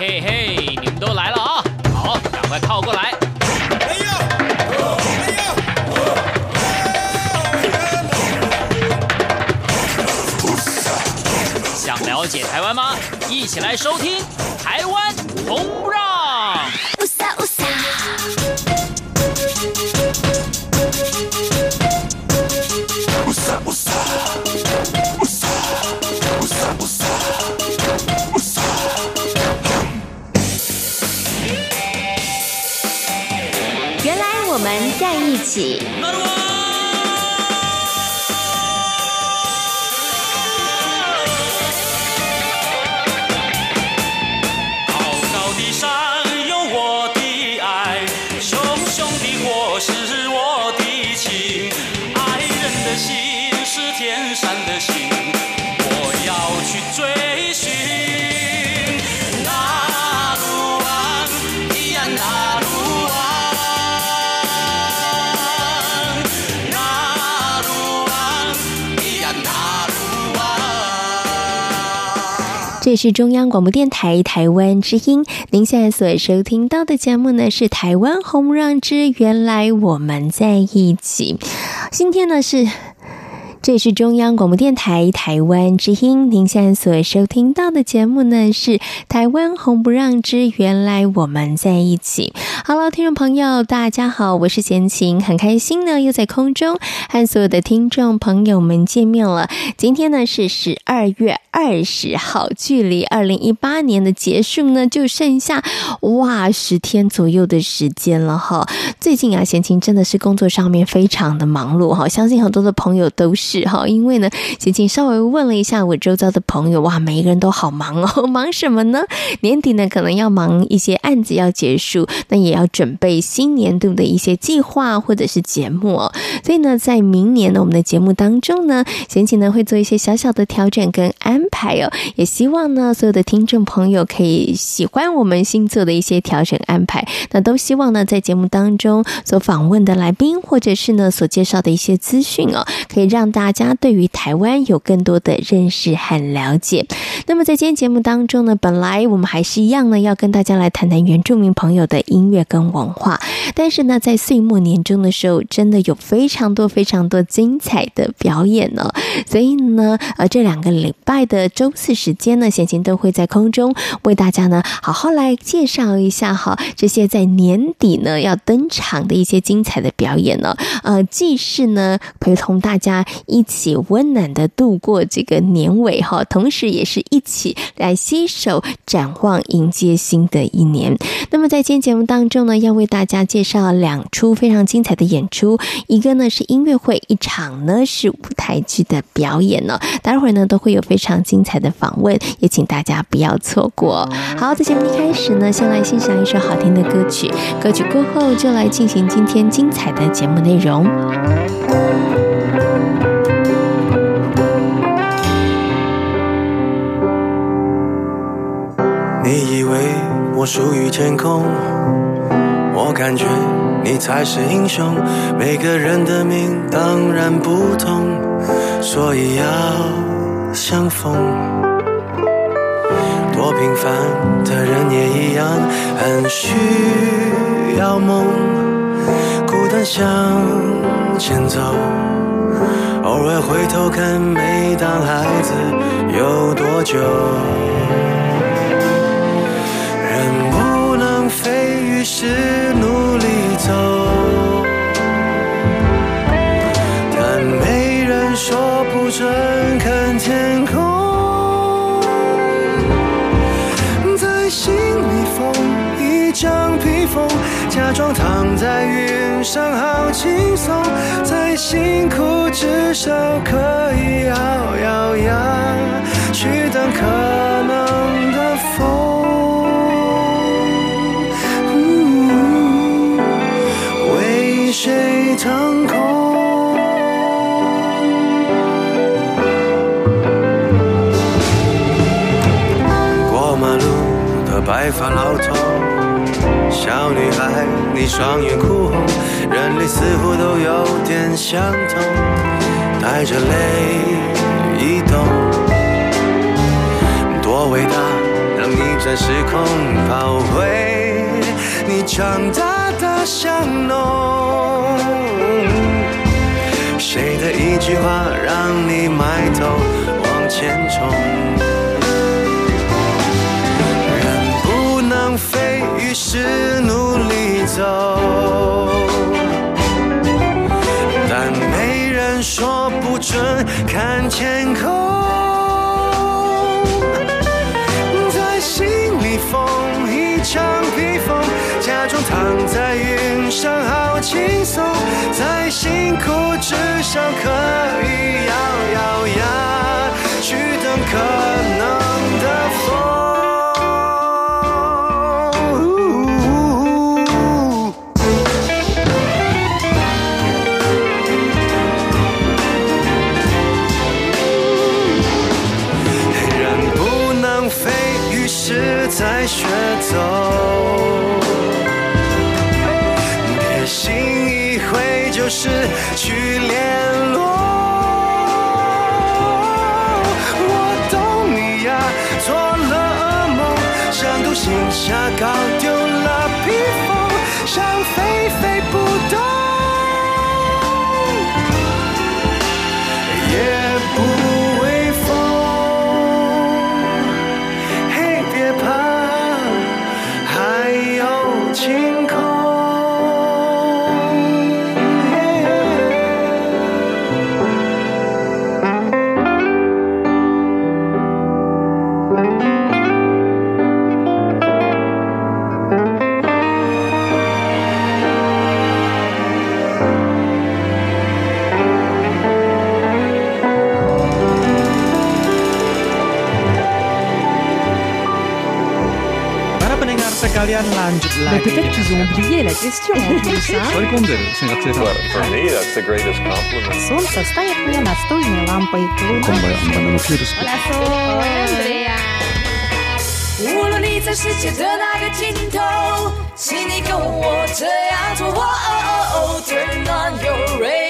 嘿嘿，你们都来了啊！好，赶快靠过来。哎呀！哎呀！想了解台湾吗？一起来收听《台湾红是中央广播电台台湾之音，您现在所收听到的节目呢是《台湾红让之原来我们在一起》，今天呢是。这是中央广播电台台湾之音，您现在所收听到的节目呢是《台湾红不让之原来我们在一起》。Hello，听众朋友，大家好，我是贤琴，很开心呢，又在空中和所有的听众朋友们见面了。今天呢是十二月二十号，距离二零一八年的结束呢就剩下哇十天左右的时间了哈。最近啊，贤琴真的是工作上面非常的忙碌哈，相信很多的朋友都是。是哈，因为呢，贤琴稍微问了一下我周遭的朋友，哇，每一个人都好忙哦，忙什么呢？年底呢，可能要忙一些案子要结束，那也要准备新年度的一些计划或者是节目哦。所以呢，在明年呢，我们的节目当中呢，贤琴呢会做一些小小的调整跟安排哦。也希望呢，所有的听众朋友可以喜欢我们新做的一些调整安排。那都希望呢，在节目当中所访问的来宾，或者是呢所介绍的一些资讯哦，可以让大大家对于台湾有更多的认识和了解。那么在今天节目当中呢，本来我们还是一样呢，要跟大家来谈谈原住民朋友的音乐跟文化。但是呢，在岁末年终的时候，真的有非常多非常多精彩的表演呢。所以呢，呃，这两个礼拜的周四时间呢，贤贤都会在空中为大家呢，好好来介绍一下哈，这些在年底呢要登场的一些精彩的表演呢。呃，既是呢陪同大家。一起温暖的度过这个年尾哈，同时也是一起来携手展望迎接新的一年。那么在今天节目当中呢，要为大家介绍两出非常精彩的演出，一个呢是音乐会，一场呢是舞台剧的表演呢。待会儿呢都会有非常精彩的访问，也请大家不要错过。好，在节目一开始呢，先来欣赏一首好听的歌曲，歌曲过后就来进行今天精彩的节目内容。你以为我属于天空，我感觉你才是英雄。每个人的命当然不同，所以要相逢。多平凡的人也一样，很需要梦，孤单向前走，偶尔回头看，没当孩子有多久。是努力走，但没人说不准看天空。在心里缝一张披风，假装躺在云上好轻松。再辛苦，至少可以咬咬牙去等可能的风。谁腾空？过马路的白发老头，小女孩，你双眼哭红，人类似乎都有点相同，带着泪移动，多伟大，让你这在时空跑回你长大的巷弄。谁的一句话让你埋头往前冲？人不能飞，于是努力走。但没人说不准看天空。在云上好轻松，在辛苦至少可以咬咬牙去等可能。Peut-être qu'ils ont oublié la question en plus, hein? Well, for me, that's the greatest compliment. Солнце станет мне настольной лампой. 无论你在世界的哪个尽头，请你跟我这样做。Turn on your radio.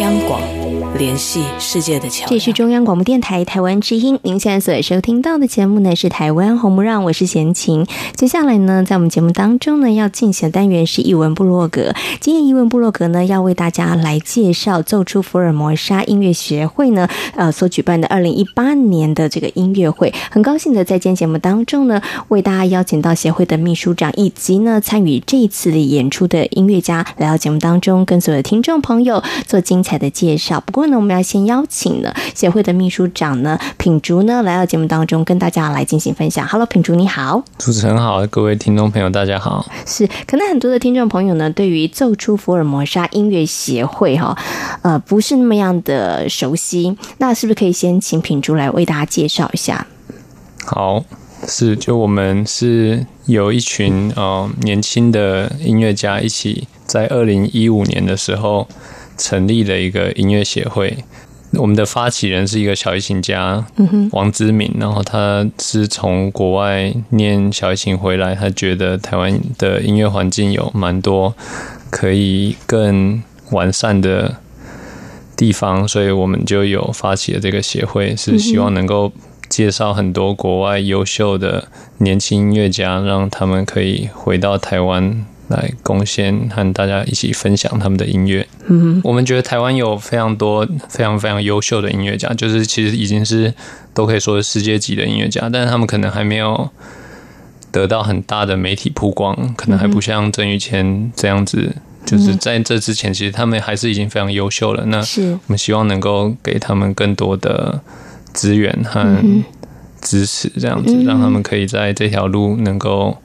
央广。联系世界的桥。这是中央广播电台台湾之音，您现在所收听到的节目呢是台湾红不让，我是贤琴。接下来呢，在我们节目当中呢，要进行的单元是艺文部落格。今天艺文部落格呢，要为大家来介绍奏出福尔摩沙音乐协会呢，呃，所举办的二零一八年的这个音乐会。很高兴的在今天节目当中呢，为大家邀请到协会的秘书长以及呢参与这一次的演出的音乐家来到节目当中，跟所有的听众朋友做精彩的介绍。不过，那我们要先邀请呢协会的秘书长呢品竹呢来到节目当中，跟大家来进行分享。Hello，品竹你好，主持人好，各位听众朋友大家好。是，可能很多的听众朋友呢，对于奏出福尔摩沙音乐协会哈，呃，不是那么样的熟悉。那是不是可以先请品竹来为大家介绍一下？好，是，就我们是有一群呃年轻的音乐家一起在二零一五年的时候。成立了一个音乐协会，我们的发起人是一个小提琴家，嗯王之敏，然后他是从国外念小提琴回来，他觉得台湾的音乐环境有蛮多可以更完善的地方，所以我们就有发起了这个协会，是希望能够介绍很多国外优秀的年轻音乐家，让他们可以回到台湾。来贡献和大家一起分享他们的音乐。嗯，我们觉得台湾有非常多非常非常优秀的音乐家，就是其实已经是都可以说是世界级的音乐家，但是他们可能还没有得到很大的媒体曝光，可能还不像郑宇谦这样子。就是在这之前，其实他们还是已经非常优秀了。那我们希望能够给他们更多的资源和支持，这样子让他们可以在这条路能够。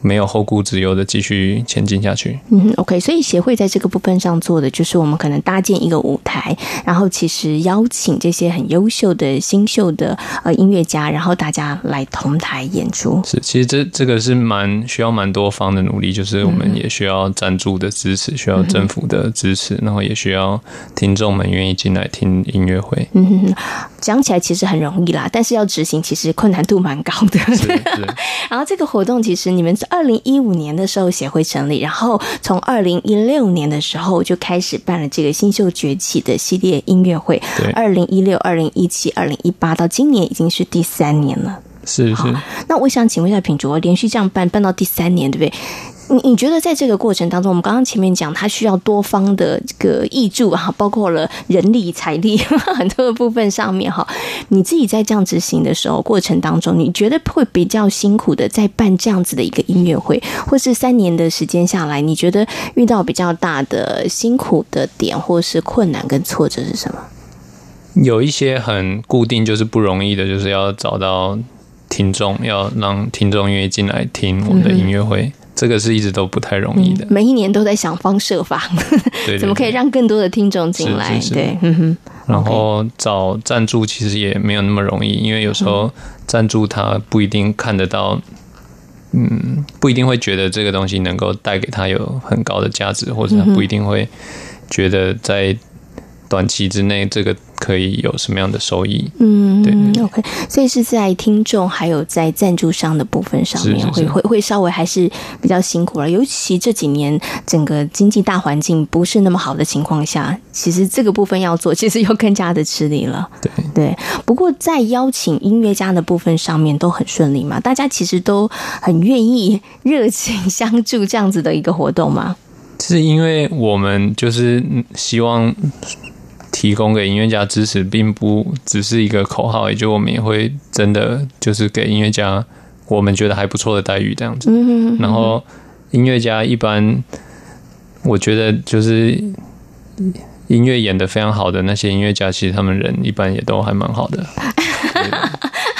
没有后顾之忧的继续前进下去。嗯，OK，所以协会在这个部分上做的就是，我们可能搭建一个舞台，然后其实邀请这些很优秀的新秀的呃音乐家，然后大家来同台演出。是，其实这这个是蛮需要蛮多方的努力，就是我们也需要赞助的支持，需要政府的支持，然后也需要听众们愿意进来听音乐会。嗯哼，讲起来其实很容易啦，但是要执行其实困难度蛮高的。是是。然后这个活动其实你们二零一五年的时候协会成立，然后从二零一六年的时候就开始办了这个新秀崛起的系列音乐会。对，二零一六、二零一七、二零一八到今年已经是第三年了。是是。那我想请问一下品卓，连续这样办办到第三年，对不对？你你觉得在这个过程当中，我们刚刚前面讲，它需要多方的这个挹注啊，包括了人力、财力 很多的部分上面哈。你自己在这样执行的时候过程当中，你觉得会比较辛苦的，在办这样子的一个音乐会，或是三年的时间下来，你觉得遇到比较大的辛苦的点，或是困难跟挫折是什么？有一些很固定，就是不容易的，就是要找到听众，要让听众愿意进来听我们的音乐会。嗯这个是一直都不太容易的，每一年都在想方设法，怎么可以让更多的听众进来？是是是。对，嗯哼。然后找赞助其实也没有那么容易，因为有时候赞助他不一定看得到，嗯，不一定会觉得这个东西能够带给他有很高的价值，或者他不一定会觉得在短期之内这个。可以有什么样的收益？嗯，对，OK，所以是在听众还有在赞助商的部分上面会，会会会稍微还是比较辛苦了。尤其这几年整个经济大环境不是那么好的情况下，其实这个部分要做，其实又更加的吃力了。对对，不过在邀请音乐家的部分上面都很顺利嘛，大家其实都很愿意热情相助这样子的一个活动嘛。是因为我们就是希望。提供给音乐家支持，并不只是一个口号，也就我们也会真的就是给音乐家我们觉得还不错的待遇这样子。然后音乐家一般，我觉得就是音乐演的非常好的那些音乐家，其实他们人一般也都还蛮好的。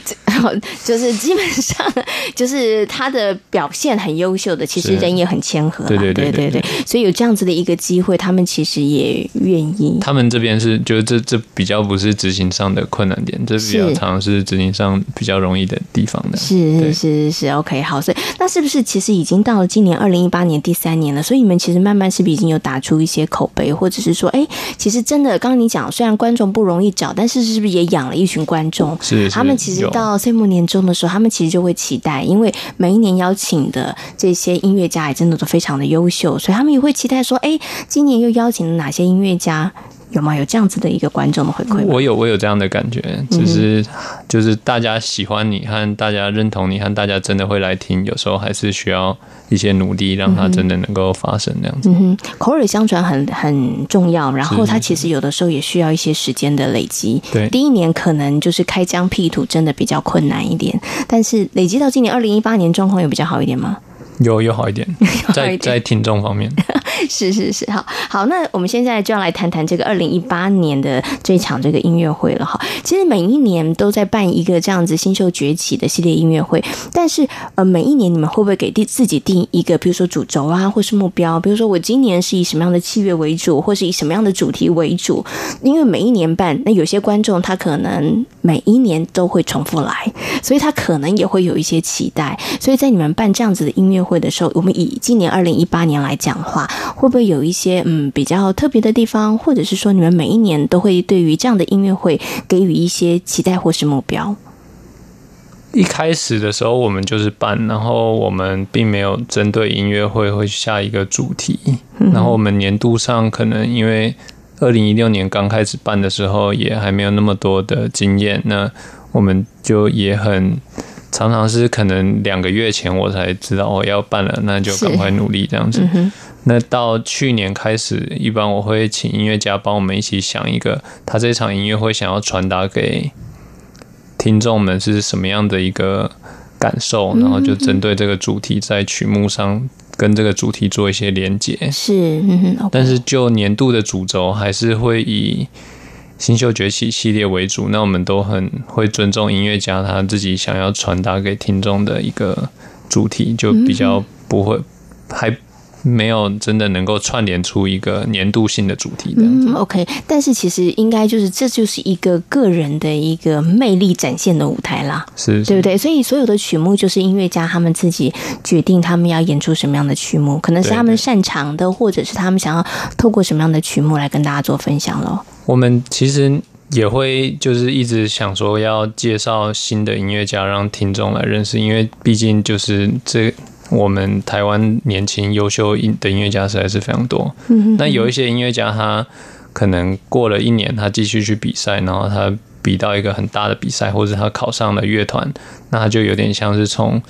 就是基本上就是他的表现很优秀的，其实人也很谦和。对对对对对，所以有这样子的一个机会，他们其实也愿意。他们这边是，就是这这比较不是执行上的困难点，这比较常是执行上比较容易的地方的。是是是是，OK，好，所以那是不是其实已经到了今年二零一八年第三年了？所以你们其实慢慢是不是已经有打出一些口碑，或者是说，哎，其实真的，刚刚你讲，虽然观众不容易找，但是是不是也养了一群观众？是，是，他们其实到。岁末年终的时候，他们其实就会期待，因为每一年邀请的这些音乐家也真的都非常的优秀，所以他们也会期待说：“哎，今年又邀请了哪些音乐家？”有吗？有这样子的一个观众的回馈？我有，我有这样的感觉，只是就是大家喜欢你和大家认同你和大家真的会来听，有时候还是需要一些努力，让它真的能够发生这样子。嗯哼，口耳相传很很重要，然后它其实有的时候也需要一些时间的累积。对，第一年可能就是开疆辟土，真的比较困难一点，但是累积到今年二零一八年，状况有比较好一点吗？有 有好一点，在在听众方面，是是是，好好，那我们现在就要来谈谈这个二零一八年的这场这个音乐会了哈。其实每一年都在办一个这样子新秀崛起的系列音乐会，但是呃，每一年你们会不会给定自己定一个，比如说主轴啊，或是目标？比如说我今年是以什么样的器乐为主，或是以什么样的主题为主？因为每一年办，那有些观众他可能每一年都会重复来，所以他可能也会有一些期待。所以在你们办这样子的音乐会的时候，我们以今年二零一八年来讲话，会不会有一些嗯比较特别的地方，或者是说你们每一年都会对于这样的音乐会给予一些期待或是目标？一开始的时候，我们就是办，然后我们并没有针对音乐会会下一个主题，然后我们年度上可能因为二零一六年刚开始办的时候，也还没有那么多的经验，那我们就也很。常常是可能两个月前我才知道我要办了，那就赶快努力这样子。嗯、那到去年开始，一般我会请音乐家帮我们一起想一个，他这场音乐会想要传达给听众们是什么样的一个感受，然后就针对这个主题在曲目上跟这个主题做一些连接。是，但是就年度的主轴还是会以。新秀崛起系列为主，那我们都很会尊重音乐家他自己想要传达给听众的一个主题，就比较不会还没有真的能够串联出一个年度性的主题的。嗯，OK，但是其实应该就是这就是一个个人的一个魅力展现的舞台啦，是，对不对？所以所有的曲目就是音乐家他们自己决定他们要演出什么样的曲目，可能是他们擅长的，或者是他们想要透过什么样的曲目来跟大家做分享喽。我们其实也会就是一直想说要介绍新的音乐家，让听众来认识，因为毕竟就是这我们台湾年轻优秀音的音乐家实在是非常多。嗯，那有一些音乐家他可能过了一年，他继续去比赛，然后他比到一个很大的比赛，或者他考上了乐团，那他就有点像是从。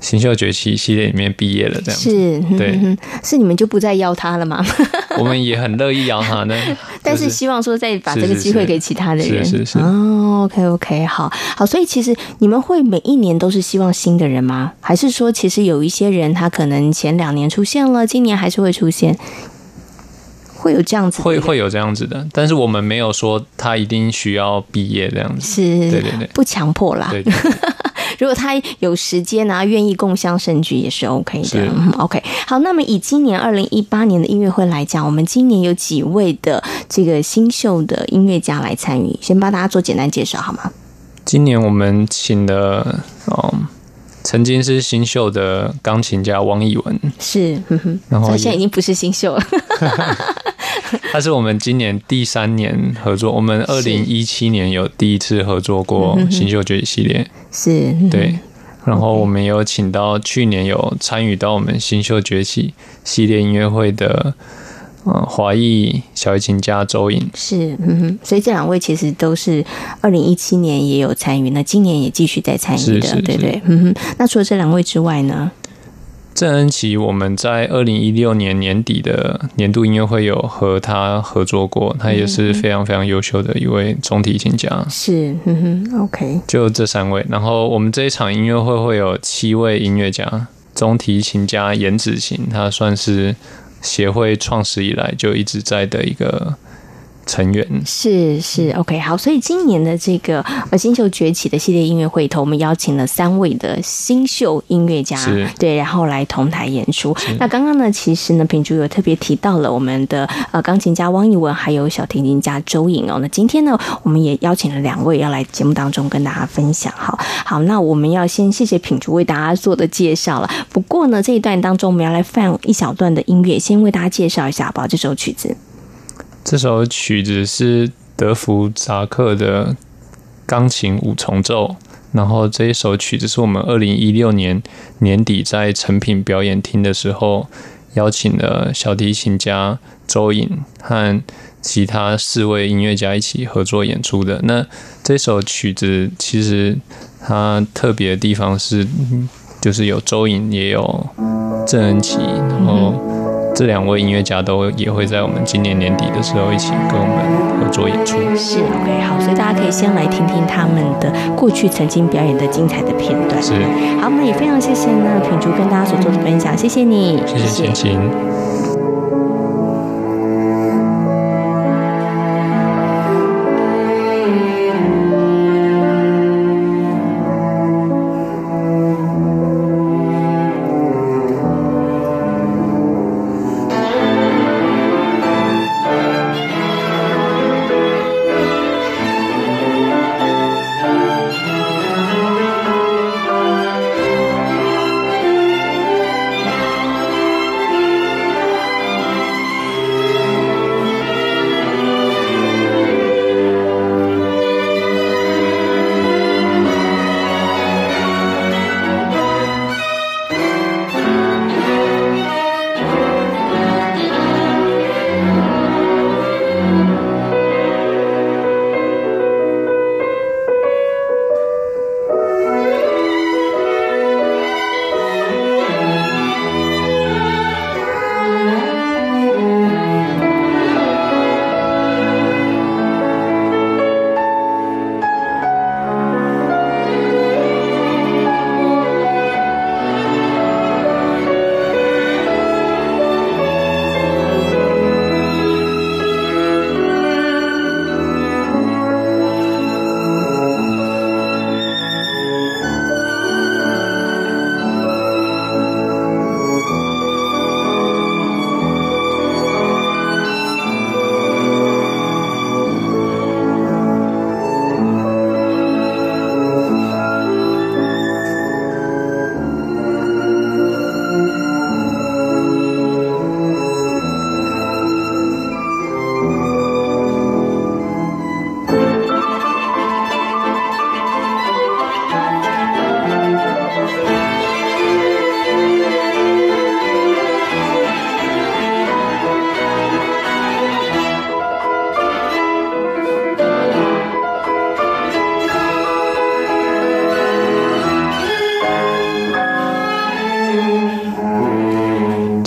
新秀崛起系列里面毕业了，这样子。是，对，是你们就不再邀他了吗？我们也很乐意邀他呢，但是希望说再把这个机会给其他的人，是是是哦，OK OK，好好，所以其实你们会每一年都是希望新的人吗？还是说其实有一些人他可能前两年出现了，今年还是会出现，会有这样子，会会有这样子的，但是我们没有说他一定需要毕业这样子，是，对对对，不强迫啦。对对对如果他有时间啊，愿意共襄盛举也是 OK 的。OK，好，那么以今年二零一八年的音乐会来讲，我们今年有几位的这个新秀的音乐家来参与，先帮大家做简单介绍好吗？今年我们请的哦，曾经是新秀的钢琴家汪艺文，是，然后他现在已经不是新秀了。他是我们今年第三年合作，我们二零一七年有第一次合作过新秀崛起系列，是，对。然后我们有请到去年有参与到我们新秀崛起系列音乐会的，呃，华裔小提琴家周颖，是，嗯哼。所以这两位其实都是二零一七年也有参与，那今年也继续在参与的，对对，嗯哼。那除了这两位之外呢？郑恩琪，我们在二零一六年年底的年度音乐会有和他合作过，他也是非常非常优秀的一位中提琴家。是，嗯哼，OK。就这三位，然后我们这一场音乐会会有七位音乐家，中提琴家颜子晴，他算是协会创始以来就一直在的一个。成员是是 OK 好，所以今年的这个呃新秀崛起的系列音乐会头，我们邀请了三位的新秀音乐家，对，然后来同台演出。那刚刚呢，其实呢，品竹有特别提到了我们的呃钢琴家汪一文，还有小提琴家周颖哦。那今天呢，我们也邀请了两位要来节目当中跟大家分享。好，好，那我们要先谢谢品竹为大家做的介绍了。不过呢，这一段当中我们要来放一小段的音乐，先为大家介绍一下好不好？这首曲子。这首曲子是德弗札克的钢琴五重奏，然后这一首曲子是我们二零一六年年底在成品表演厅的时候邀请了小提琴家周颖和其他四位音乐家一起合作演出的。那这首曲子其实它特别的地方是，就是有周颖也有郑恩琪，然后。这两位音乐家都也会在我们今年年底的时候一起跟我们合作演出。是 OK 好，所以大家可以先来听听他们的过去曾经表演的精彩的片段。是好，那也非常谢谢呢品竹跟大家所做的分享，谢谢你，谢谢千晴。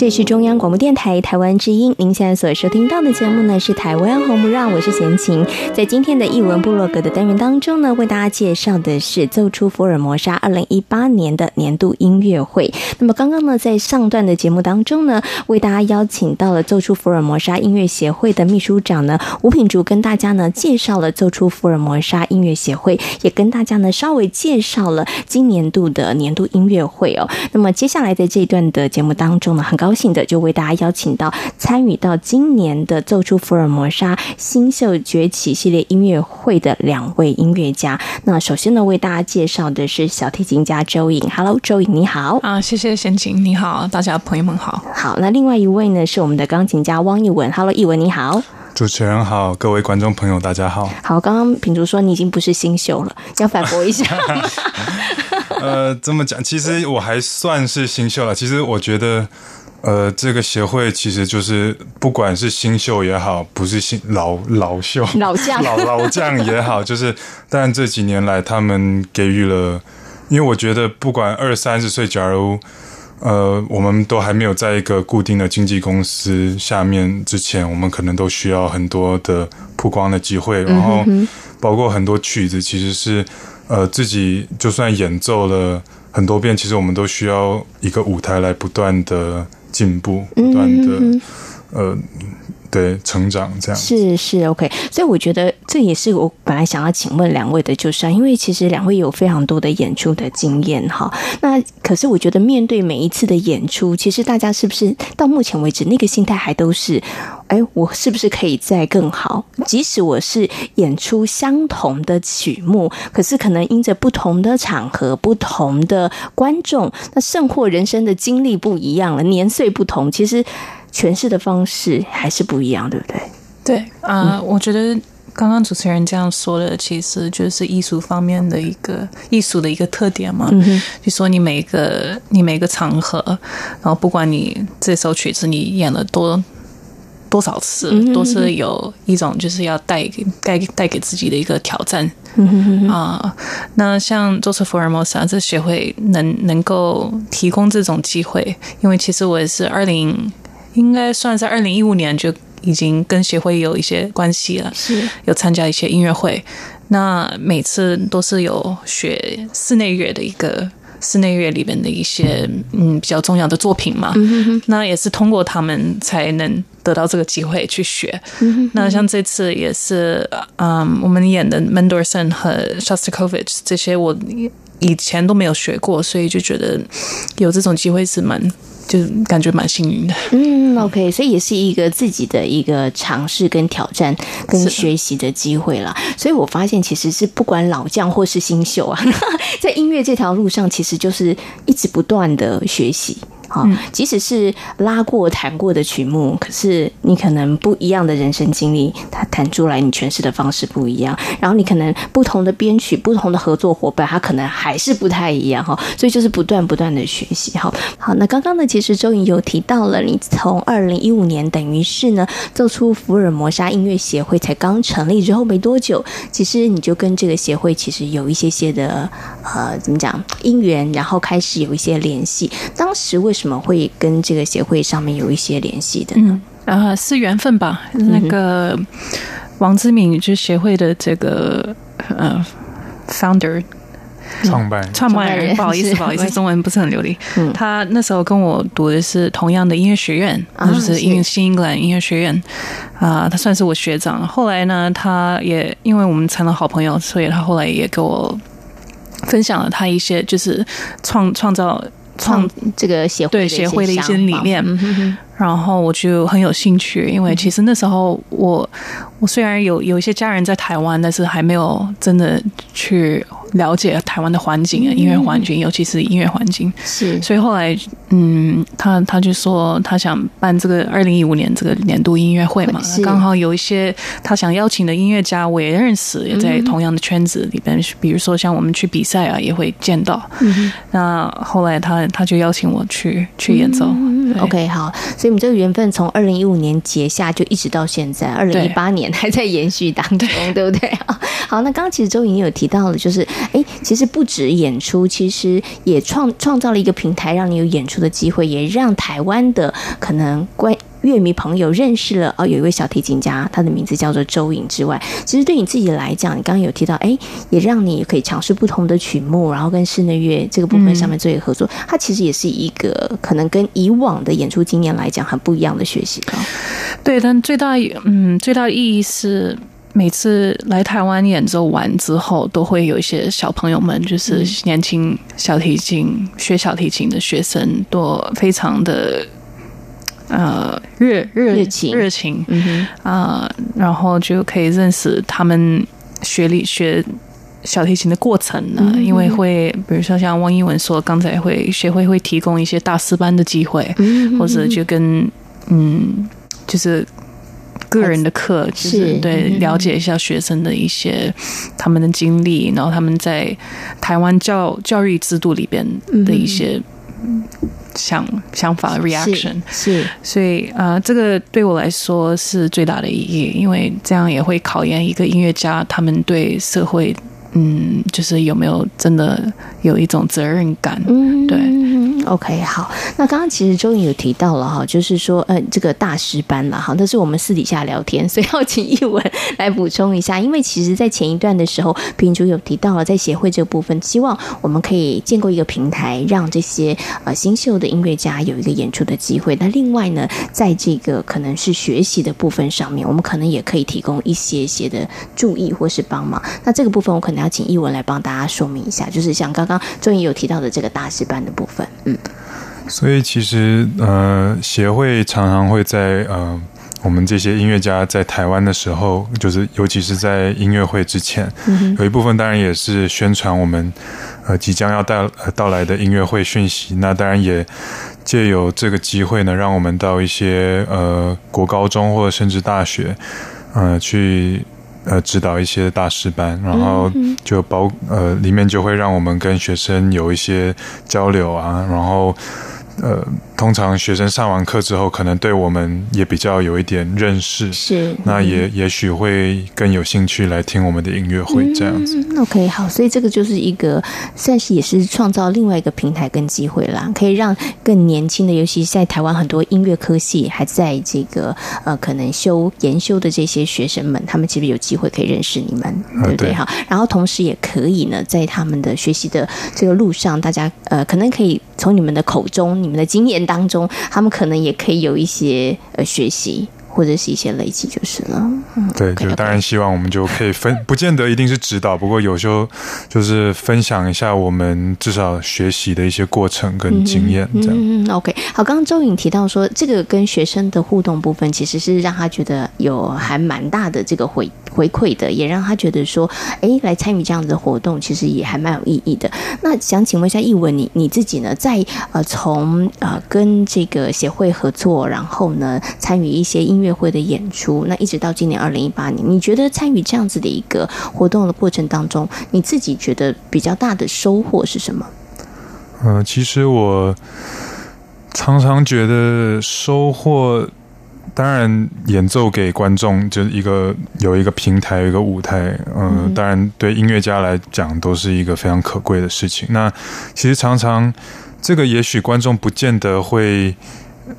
是中央广播电台台湾之音，您现在所收听到的节目呢是台湾红不让，我是贤琴。在今天的译文部落格的单元当中呢，为大家介绍的是奏出福尔摩沙二零一八年的年度音乐会。那么刚刚呢，在上段的节目当中呢，为大家邀请到了奏出福尔摩沙音乐协会的秘书长呢吴品竹，跟大家呢介绍了奏出福尔摩沙音乐协会，也跟大家呢稍微介绍了今年度的年度音乐会哦。那么接下来的这一段的节目当中呢，很高。兴的就为大家邀请到参与到今年的奏出福尔摩沙新秀崛起系列音乐会的两位音乐家。那首先呢，为大家介绍的是小提琴家周颖。好了周颖你好。啊，谢谢贤琴，你好，大家朋友们好。好，那另外一位呢是我们的钢琴家汪一文。Hello，一文你好。主持人好，各位观众朋友大家好。好，刚刚品竹说你已经不是新秀了，要反驳一下。呃，这么讲，其实我还算是新秀了。其实我觉得。呃，这个协会其实就是不管是新秀也好，不是新老老秀老将老老将也好，就是但这几年来他们给予了，因为我觉得不管二三十岁，假如呃我们都还没有在一个固定的经纪公司下面之前，我们可能都需要很多的曝光的机会，然后包括很多曲子，其实是呃自己就算演奏了很多遍，其实我们都需要一个舞台来不断的。进步不断的，嗯、呃，对，成长这样是是 OK，所以我觉得这也是我本来想要请问两位的，就是因为其实两位有非常多的演出的经验哈。那可是我觉得面对每一次的演出，其实大家是不是到目前为止那个心态还都是，哎，我是不是可以再更好？即使我是演出相同的曲目，可是可能因着不同的场合、不同的观众，那甚或人生的经历不一样了，年岁不同，其实。诠释的方式还是不一样，对不对？对啊，呃嗯、我觉得刚刚主持人这样说的，其实就是艺术方面的一个艺术的一个特点嘛。嗯，就说你每一个你每一个场合，然后不管你这首曲子你演了多多少次，都是有一种就是要带给带带给自己的一个挑战。啊、呃，那像奏出福尔摩沙这协会能能够提供这种机会，因为其实我也是二零。应该算在二零一五年就已经跟协会有一些关系了，是有参加一些音乐会。那每次都是有学室内乐的一个室内乐里面的一些嗯比较重要的作品嘛。那也是通过他们才能得到这个机会去学。那像这次也是，嗯，我们演的 Mendelssohn 和 Shostakovich 这些我以前都没有学过，所以就觉得有这种机会是蛮。就感觉蛮幸运的，嗯，OK，所以也是一个自己的一个尝试跟挑战跟学习的机会了。所以我发现其实是不管老将或是新秀啊，在音乐这条路上，其实就是一直不断的学习。好，即使是拉过弹过的曲目，可是你可能不一样的人生经历，它弹出来你诠释的方式不一样。然后你可能不同的编曲、不同的合作伙伴，他可能还是不太一样哈。所以就是不断不断的学习。好，好，那刚刚呢，其实周莹有提到了，你从二零一五年等于是呢，奏出福尔摩沙音乐协会才刚成立之后没多久，其实你就跟这个协会其实有一些些的呃，怎么讲因缘，然后开始有一些联系。当时为什么？为什么会跟这个协会上面有一些联系的呢？啊、呃，是缘分吧。那个王志敏就是协会的这个呃 founder 创办创办人，不好意思，不好意思，中文不是很流利。嗯、他那时候跟我读的是同样的音乐学院，啊、就是英新英格兰音乐学院啊、呃，他算是我学长。后来呢，他也因为我们成了好朋友，所以他后来也给我分享了他一些就是创创造。创这个协会对协会的一些理念，然后我就很有兴趣，因为其实那时候我我虽然有有一些家人在台湾，但是还没有真的去。了解台湾的环境啊，音乐环境，尤其是音乐环境。是，所以后来，嗯，他他就说他想办这个二零一五年这个年度音乐会嘛，刚好有一些他想邀请的音乐家，我也认识，也在同样的圈子里边。嗯、比如说像我们去比赛啊，也会见到。嗯、那后来他他就邀请我去去演奏。，OK，好，所以我们这个缘分从二零一五年结下，就一直到现在，二零一八年还在延续当中，对，对不对？好，那刚刚其实周莹有提到了，就是哎，其实不止演出，其实也创创造了一个平台，让你有演出的机会，也让台湾的可能关。乐迷朋友认识了哦，有一位小提琴家，他的名字叫做周颖之外，其实对你自己来讲，你刚刚有提到，哎，也让你可以尝试不同的曲目，然后跟室内乐这个部分上面做一个合作，它其实也是一个可能跟以往的演出经验来讲很不一样的学习。对，但最大嗯最大的意义是，每次来台湾演奏完之后，都会有一些小朋友们，就是年轻小提琴学小提琴的学生，都非常的。呃，热热热情热情，嗯哼。啊、呃，然后就可以认识他们学历学小提琴的过程呢。嗯、因为会，比如说像汪一文说，刚才会学会会提供一些大师班的机会，嗯、或者就跟嗯，就是个人的课，就是对了解一下学生的一些他们的经历，然后他们在台湾教教育制度里边的一些。嗯想想法 reaction 是，是。所以呃，这个对我来说是最大的意义，因为这样也会考验一个音乐家他们对社会，嗯，就是有没有真的有一种责任感，嗯，对。OK，好，那刚刚其实周颖有提到了哈，就是说，呃，这个大师班了哈，那是我们私底下聊天，所以要请一文来补充一下，因为其实，在前一段的时候，品竹有提到了，在协会这个部分，希望我们可以建构一个平台，让这些呃新秀的音乐家有一个演出的机会。那另外呢，在这个可能是学习的部分上面，我们可能也可以提供一些些的注意或是帮忙。那这个部分，我可能要请一文来帮大家说明一下，就是像刚刚周颖有提到的这个大师班的部分，嗯。所以其实呃，协会常常会在呃，我们这些音乐家在台湾的时候，就是尤其是在音乐会之前，嗯、有一部分当然也是宣传我们呃即将要到到来的音乐会讯息。那当然也借由这个机会呢，让我们到一些呃国高中或者甚至大学，呃去呃指导一些大师班，然后就包呃里面就会让我们跟学生有一些交流啊，然后。呃，通常学生上完课之后，可能对我们也比较有一点认识，是，那也、嗯、也许会更有兴趣来听我们的音乐会这样子。嗯、OK，好，所以这个就是一个算是也是创造另外一个平台跟机会啦，可以让更年轻的，尤其是在台湾很多音乐科系还在这个呃可能修研修的这些学生们，他们其实有机会可以认识你们，对不对？哈、呃，然后同时也可以呢，在他们的学习的这个路上，大家呃可能可以从你们的口中。你们的经验当中，他们可能也可以有一些呃学习。或者是一些累积就是了，对，就当然希望我们就可以分，不见得一定是指导，不过有时候就是分享一下我们至少学习的一些过程跟经验这样。嗯嗯，OK，好，刚刚周颖提到说，这个跟学生的互动部分，其实是让他觉得有还蛮大的这个回回馈的，也让他觉得说，哎，来参与这样子的活动，其实也还蛮有意义的。那想请问一下译文，你你自己呢，在呃从呃跟这个协会合作，然后呢参与一些音。音乐会的演出，那一直到今年二零一八年，你觉得参与这样子的一个活动的过程当中，你自己觉得比较大的收获是什么？嗯、呃，其实我常常觉得收获，当然演奏给观众就是一个有一个平台，有一个舞台，呃、嗯，当然对音乐家来讲都是一个非常可贵的事情。那其实常常这个也许观众不见得会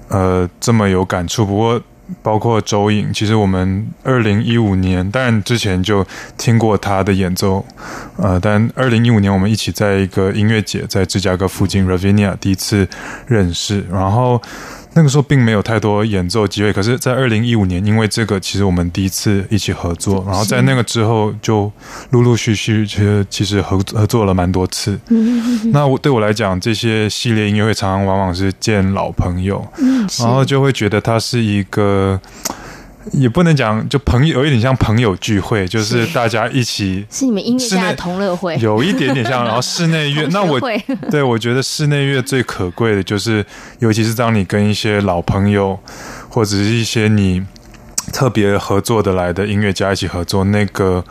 呃这么有感触，不过。包括周颖，其实我们二零一五年，当然之前就听过他的演奏，呃，但二零一五年我们一起在一个音乐节，在芝加哥附近 Ravinia 第一次认识，然后。那个时候并没有太多演奏机会，可是，在二零一五年，因为这个，其实我们第一次一起合作，然后在那个之后，就陆陆续续，其实其实合合作了蛮多次。那我对我来讲，这些系列音乐会常常往往是见老朋友，然后就会觉得它是一个。也不能讲，就朋友有一点像朋友聚会，就是大家一起 是你们音乐家的同乐会，有一点点像。然后室内乐，那我对我觉得室内乐最可贵的就是，尤其是当你跟一些老朋友或者是一些你特别合作的来的音乐家一起合作，那个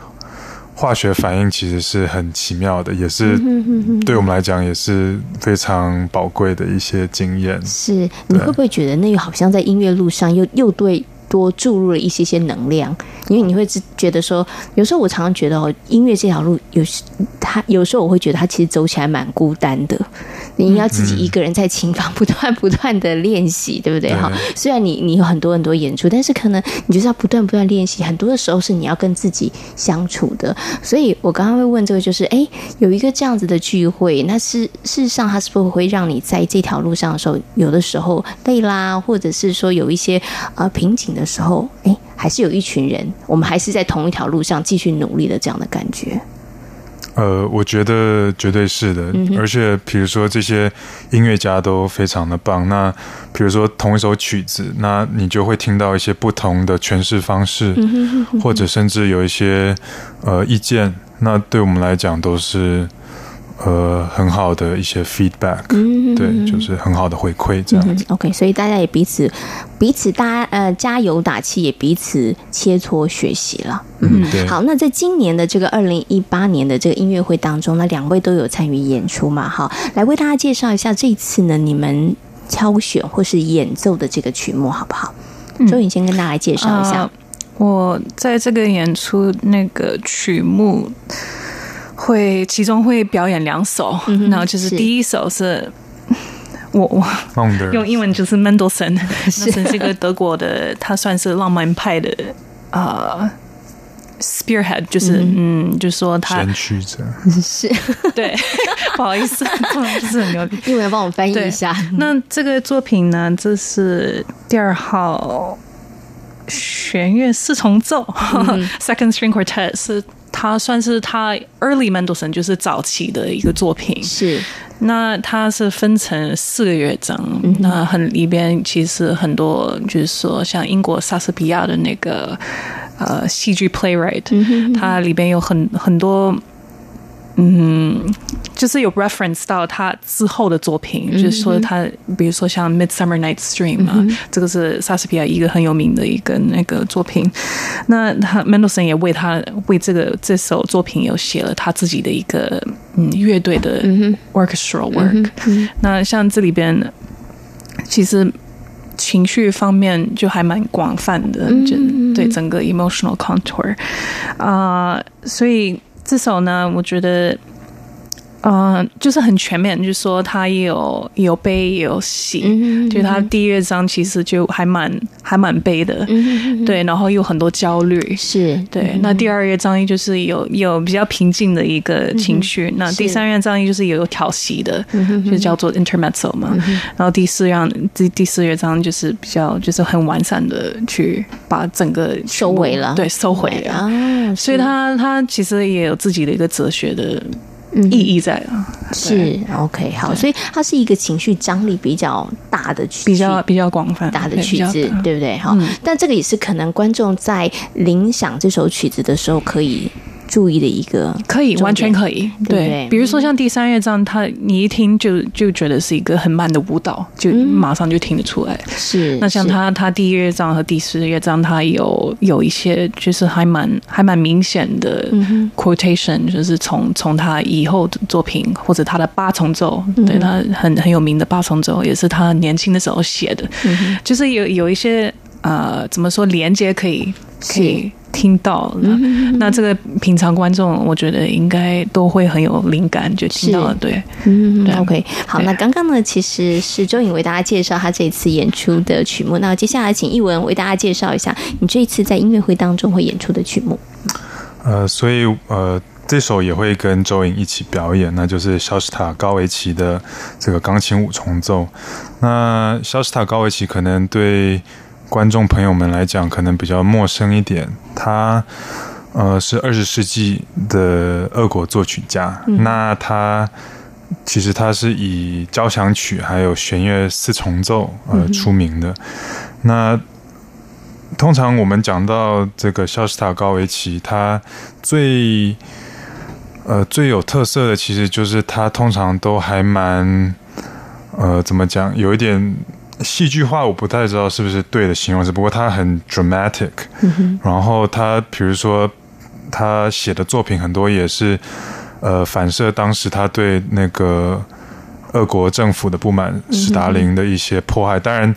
化学反应其实是很奇妙的，也是对我们来讲也是非常宝贵的一些经验。是，你会不会觉得那个好像在音乐路上又又对多注入了一些些能量？因为你会觉得说，有时候我常常觉得哦，音乐这条路有时他有时候我会觉得它其实走起来蛮孤单的。你要自己一个人在琴房不断不断的练习，对不对？哈，虽然你你有很多很多演出，但是可能你就是要不断不断练习，很多的时候是你要跟自己相处的。所以我刚刚会问这个，就是哎，有一个这样子的聚会，那是事实上它是不是会让你在这条路上的时候，有的时候累啦，或者是说有一些呃瓶颈的时候，哎，还是有一群人，我们还是在同一条路上继续努力的这样的感觉。呃，我觉得绝对是的，嗯、而且比如说这些音乐家都非常的棒。那比如说同一首曲子，那你就会听到一些不同的诠释方式，嗯、或者甚至有一些呃意见。那对我们来讲都是。呃，很好的一些 feedback，嗯，对，就是很好的回馈，这样子。嗯、OK，所以大家也彼此彼此搭呃加油打气，也彼此切磋学习了。嗯，对。好，那在今年的这个二零一八年的这个音乐会当中，那两位都有参与演出嘛？好，来为大家介绍一下这一次呢，你们挑选或是演奏的这个曲目好不好？周颖先跟大家介绍一下。呃、我在这个演出那个曲目。会其中会表演两首，嗯，然后就是第一首是，我我用英文就是 Mendelssohn，是这个德国的，他算是浪漫派的啊，呃，spearhead，就是嗯，嗯，就说他先驱者。是，对，不好意思，就是很牛逼，英文帮我翻译一下。那这个作品呢，这是第二号弦乐四重奏，嗯，Second String Quartet 是。他算是他 early Mendelssohn 就是早期的一个作品，是。那它是分成四个乐章，嗯、那很里边其实很多就是说像英国莎士比亚的那个呃戏剧 playwright，嗯、它里边有很很多。嗯，就是有 reference 到他之后的作品，嗯、就是说他，比如说像《Midsummer Night's Dream》啊，嗯，这个是莎士比亚一个很有名的一个那个作品。那他 Mendelssohn 也为他为这个这首作品有写了他自己的一个嗯乐队的 orchestral work，嗯。那像这里边，其实情绪方面就还蛮广泛的，嗯，就对整个 emotional contour 啊，呃，所以。这首呢，我觉得，呃，就是很全面，就是说他也有有悲也有喜，嗯，就他第一乐章其实就还蛮还蛮悲的，嗯，对，然后有很多焦虑，是对。那第二乐章就是有有比较平静的一个情绪，嗯，那第三乐章就是有有调息的，嗯，就叫做 intermezzo 嘛，嗯。然后第四样第第四乐章就是比较就是很完善的去把整个收尾了，对，收回了。啊。所以他他其实也有自己的一个哲学的。意义在啊，是 OK 好，所以它是一个情绪张力比较大的曲，比较比较广泛大的曲子，对不对？好，嗯，但这个也是可能观众在聆响这首曲子的时候可以。注意的一个可以完全可以对，对，对，比如说像第三乐章，它你一听就就觉得是一个很慢的舞蹈，就马上就听得出来。是、嗯、那像它它第一乐章和第四乐章，它有有一些就是还蛮还蛮明显的 quotation，、嗯、就是从从他以后的作品或者他的八重奏，嗯、对他很很有名的八重奏，也是他年轻的时候写的、嗯，就是有有一些呃怎么说连接可以可以。听到了，嗯，那这个平常观众，我觉得应该都会很有灵感，就听到了。对，嗯，OK，好，那刚刚呢，其实是周颖为大家介绍他这次演出的曲目。那接下来，请艺文为大家介绍一下你这一次在音乐会当中会演出的曲目。呃，所以呃，这首也会跟周颖一起表演，那就是肖斯塔高维奇的这个钢琴五重奏。那肖斯塔高维奇可能对。观众朋友们来讲，可能比较陌生一点。他，呃，是二十世纪的俄国作曲家。嗯。那他其实他是以交响曲还有弦乐四重奏呃出名的。嗯。那通常我们讲到这个肖斯塔高维奇，他最呃最有特色的，其实就是他通常都还蛮呃怎么讲，有一点。戏剧化我不太知道是不是对的形容词，不过它很 dramatic，嗯。然后他比如说他写的作品很多也是呃反射当时他对那个俄国政府的不满，史达林的一些迫害。当然。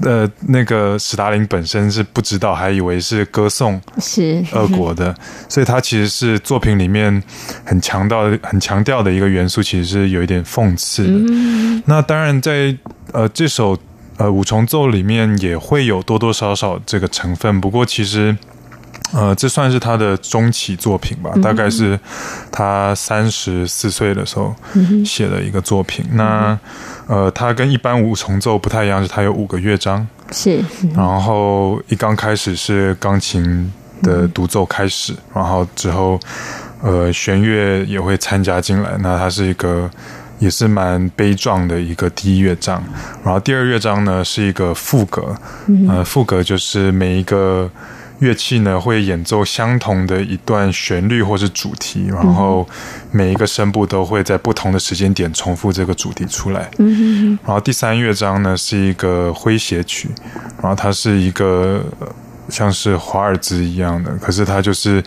呃，那个史达林本身是不知道，还以为是歌颂是俄国的，所以他其实是作品里面很强调、很强调的一个元素，其实是有一点讽刺的。嗯、那当然在，在呃这首呃五重奏里面也会有多多少少这个成分，不过其实。呃，这算是他的中期作品吧，大概是他三十四岁的时候写的一个作品。嗯、那呃，他跟一般五重奏不太一样，是他有五个乐章，是。然后一刚开始是钢琴的独奏开始，然后之后呃弦乐也会参加进来。那它是一个也是蛮悲壮的一个第一乐章。然后第二乐章呢是一个副歌，呃，赋格就是每一个。乐器呢会演奏相同的一段旋律或是主题，然后每一个声部都会在不同的时间点重复这个主题出来。然后第三乐章呢是一个诙谐曲，然后它是一个像是华尔兹一样的，可是它就是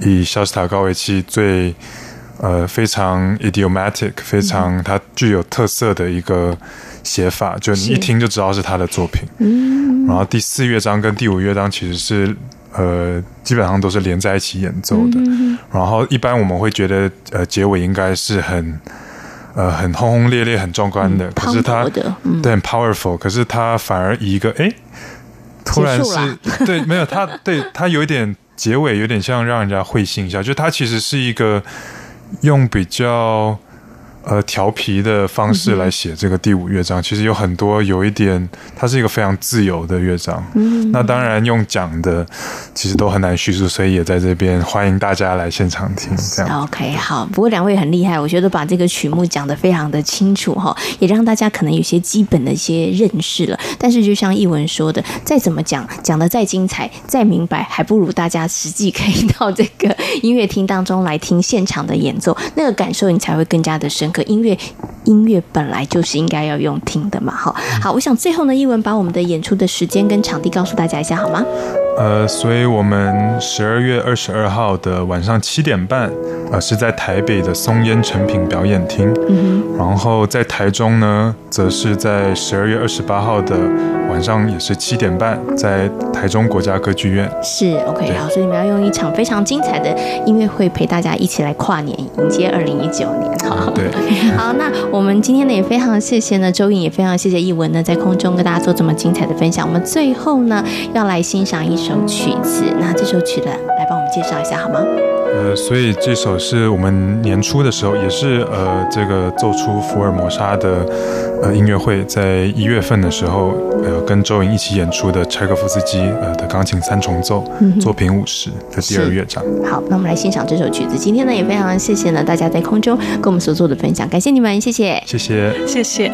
以肖斯塔高维奇最呃非常 idiomatic、非常它具有特色的一个写法，就你一听就知道是他的作品。嗯然后第四乐章跟第五乐章其实是。呃，基本上都是连在一起演奏的。嗯、然后一般我们会觉得，呃，结尾应该是很，呃，很轰轰烈烈、很壮观的。嗯、可是它，嗯、对，很 powerful。可是它反而以一个，哎，突然是，对，没有它，对它有一点结尾，有点像让人家会心一笑。就它其实是一个用比较。呃，调皮的方式来写这个第五乐章，其实有很多有一点，它是一个非常自由的乐章。嗯，那当然用讲的，其实都很难叙述，所以也在这边欢迎大家来现场听。这样 OK，好。不过两位很厉害，我觉得把这个曲目讲得非常的清楚哈，也让大家可能有些基本的一些认识了。但是就像艺文说的，再怎么讲，讲得再精彩、再明白，还不如大家实际可以到这个音乐厅当中来听现场的演奏，那个感受你才会更加的深。音乐，音乐本来就是应该要用听的嘛，哈。好，我想最后呢，一文把我们的演出的时间跟场地告诉大家一下，好吗？呃，所以我们十二月二十二号的晚上七点半，呃，是在台北的松烟成品表演厅。嗯哼。然后在台中呢，则是在十二月二十八号的晚上也是七点半，在台中国家歌剧院。是 OK，好，所以你们要用一场非常精彩的音乐会陪大家一起来跨年，迎接二零一九年。好，对。好，那我们今天呢也非常谢谢呢周颖，也非常谢谢艺文呢在空中跟大家做这么精彩的分享。我们最后呢要来欣赏一首首曲子，那这首曲子来帮我们介绍一下好吗？呃，所以这首是我们年初的时候，也是呃这个奏出福尔摩沙的呃音乐会，在一月份的时候，呃跟周莹一起演出的柴可夫斯基呃的钢琴三重奏、作品五十的第二乐章。好，那我们来欣赏这首曲子。今天呢也非常谢谢呢大家在空中跟我们所做的分享，感谢你们，谢谢，谢谢，谢谢。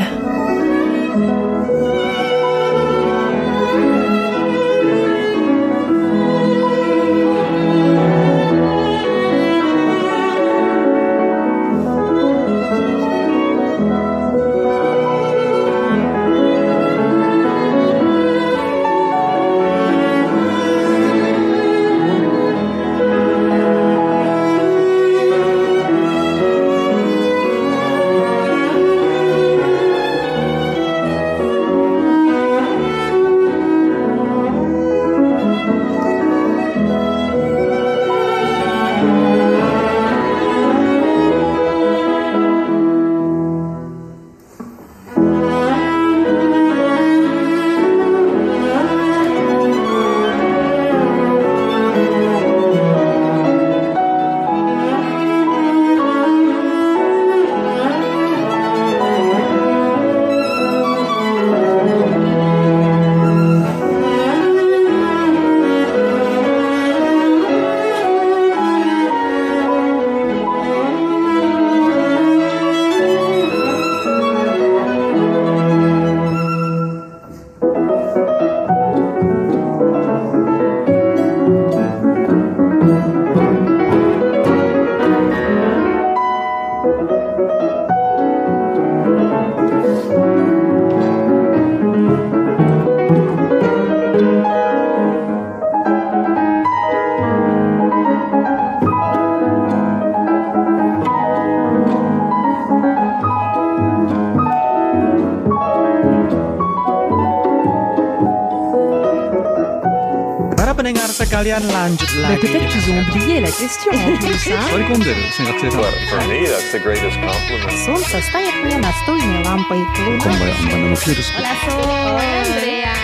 sekalian lanjut lagi. Peut-être qu'ils ont oublié la question en plus, hein? Well, for me, that's the greatest compliment. Солнце стоит мне настольной лампой. Hola, Andrea.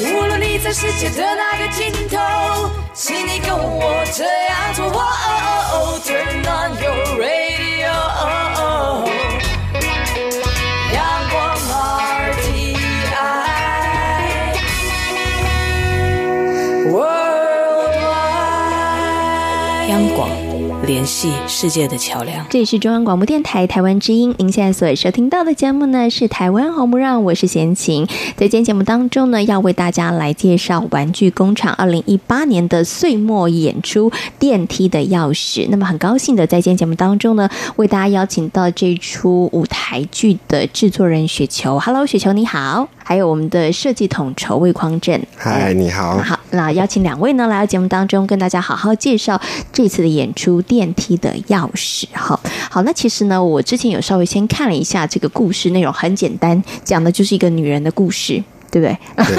无论你在世界的哪个尽头，请你跟我这样做。Turn on your radio. 联系世界的桥梁。这里是中央广播电台台湾之音，您现在所收听到的节目呢是台湾红不让，我是贤琴。在今天节目当中呢，要为大家来介绍玩具工厂二零一八年的岁末演出《电梯的钥匙》。那么很高兴的在今天节目当中呢，为大家邀请到这出舞台剧的制作人雪球。Hello，雪球你好。还有我们的设计统筹魏匡正。嗨，你好。好，那邀请两位呢来到节目当中，跟大家好好介绍这次的演出《电梯的钥匙》。哈，好，那其实呢，我之前有稍微先看了一下这个故事内容，很简单，讲的就是一个女人的故事。对不对？对